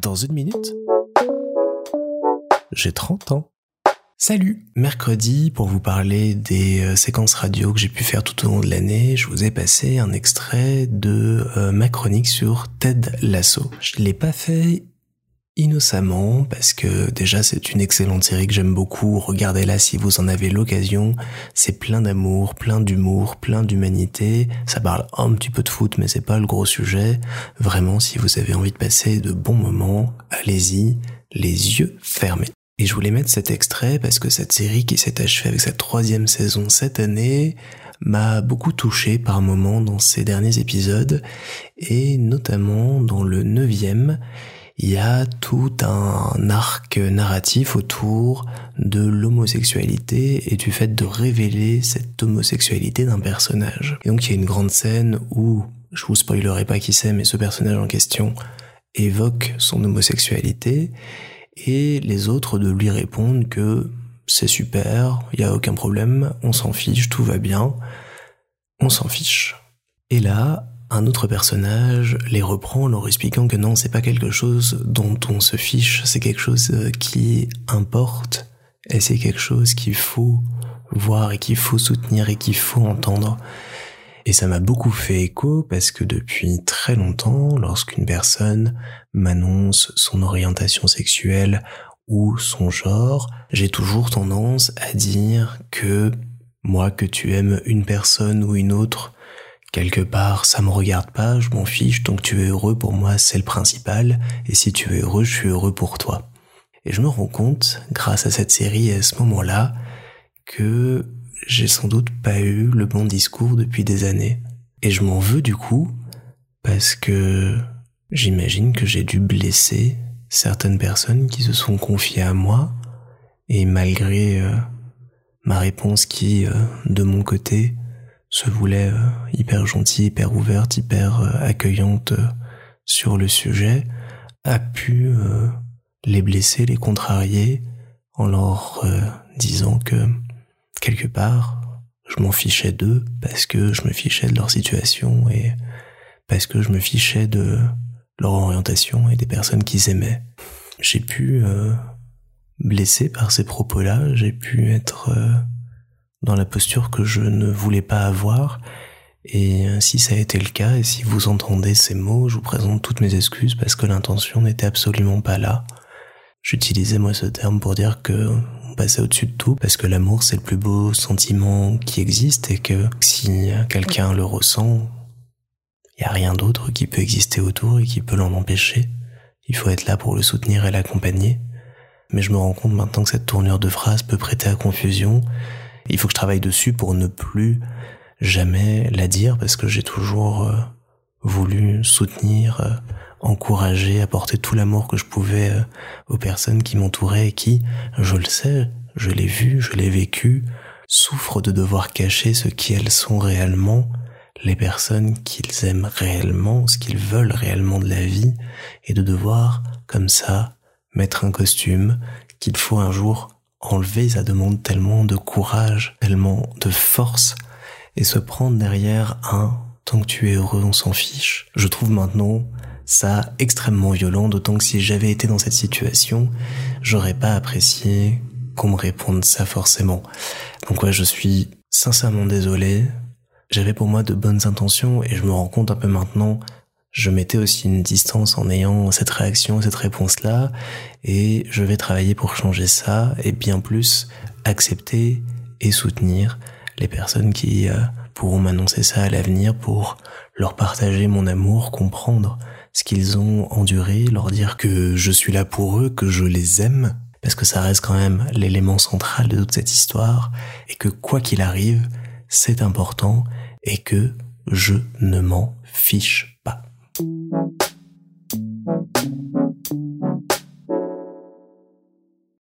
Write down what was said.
Dans une minute, j'ai 30 ans. Salut Mercredi, pour vous parler des euh, séquences radio que j'ai pu faire tout au long de l'année, je vous ai passé un extrait de euh, ma chronique sur Ted Lasso. Je l'ai pas fait innocemment parce que déjà c'est une excellente série que j'aime beaucoup. Regardez-la si vous en avez l'occasion. C'est plein d'amour, plein d'humour, plein d'humanité. Ça parle un petit peu de foot mais c'est pas le gros sujet. Vraiment si vous avez envie de passer de bons moments, allez-y, les yeux fermés. Et je voulais mettre cet extrait parce que cette série qui s'est achevée avec sa troisième saison cette année m'a beaucoup touché par moments dans ces derniers épisodes et notamment dans le neuvième il y a tout un arc narratif autour de l'homosexualité et du fait de révéler cette homosexualité d'un personnage. Et donc il y a une grande scène où, je vous spoilerai pas qui c'est, mais ce personnage en question évoque son homosexualité et les autres de lui répondent que c'est super, il y a aucun problème, on s'en fiche, tout va bien, on s'en fiche. Et là, un autre personnage les reprend en leur expliquant que non, c'est pas quelque chose dont on se fiche, c'est quelque chose euh, qui importe et c'est quelque chose qu'il faut voir et qu'il faut soutenir et qu'il faut entendre. Et ça m'a beaucoup fait écho parce que depuis très longtemps, lorsqu'une personne m'annonce son orientation sexuelle ou son genre, j'ai toujours tendance à dire que moi que tu aimes une personne ou une autre, Quelque part, ça me regarde pas, je m'en fiche, donc tu es heureux pour moi, c'est le principal, et si tu es heureux, je suis heureux pour toi. Et je me rends compte, grâce à cette série et à ce moment-là, que j'ai sans doute pas eu le bon discours depuis des années. Et je m'en veux du coup, parce que j'imagine que j'ai dû blesser certaines personnes qui se sont confiées à moi, et malgré euh, ma réponse qui, euh, de mon côté, se voulait euh, hyper gentille, hyper ouverte, hyper euh, accueillante euh, sur le sujet, a pu les blesser, les contrarier, en leur disant que quelque part, je m'en fichais d'eux parce que je me fichais de leur situation et parce que je me fichais de leur orientation et des personnes qu'ils aimaient. J'ai pu blesser par ces propos-là, j'ai pu être dans la posture que je ne voulais pas avoir. Et si ça a été le cas, et si vous entendez ces mots, je vous présente toutes mes excuses parce que l'intention n'était absolument pas là. J'utilisais moi ce terme pour dire que on passait au-dessus de tout parce que l'amour c'est le plus beau sentiment qui existe et que si quelqu'un le ressent, il y a rien d'autre qui peut exister autour et qui peut l'en empêcher. Il faut être là pour le soutenir et l'accompagner. Mais je me rends compte maintenant que cette tournure de phrase peut prêter à confusion il faut que je travaille dessus pour ne plus jamais la dire parce que j'ai toujours euh, voulu soutenir, euh, encourager, apporter tout l'amour que je pouvais euh, aux personnes qui m'entouraient et qui, je le sais, je l'ai vu, je l'ai vécu, souffrent de devoir cacher ce qui elles sont réellement, les personnes qu'ils aiment réellement, ce qu'ils veulent réellement de la vie, et de devoir, comme ça, mettre un costume qu'il faut un jour enlever, ça demande tellement de courage, tellement de force, et se prendre derrière un tant que tu es heureux, on s'en fiche. Je trouve maintenant ça extrêmement violent, d'autant que si j'avais été dans cette situation, j'aurais pas apprécié qu'on me réponde ça forcément. Donc ouais, je suis sincèrement désolé. J'avais pour moi de bonnes intentions et je me rends compte un peu maintenant je mettais aussi une distance en ayant cette réaction, cette réponse-là, et je vais travailler pour changer ça, et bien plus accepter et soutenir les personnes qui euh, pourront m'annoncer ça à l'avenir pour leur partager mon amour, comprendre ce qu'ils ont enduré, leur dire que je suis là pour eux, que je les aime, parce que ça reste quand même l'élément central de toute cette histoire, et que quoi qu'il arrive, c'est important, et que je ne m'en fiche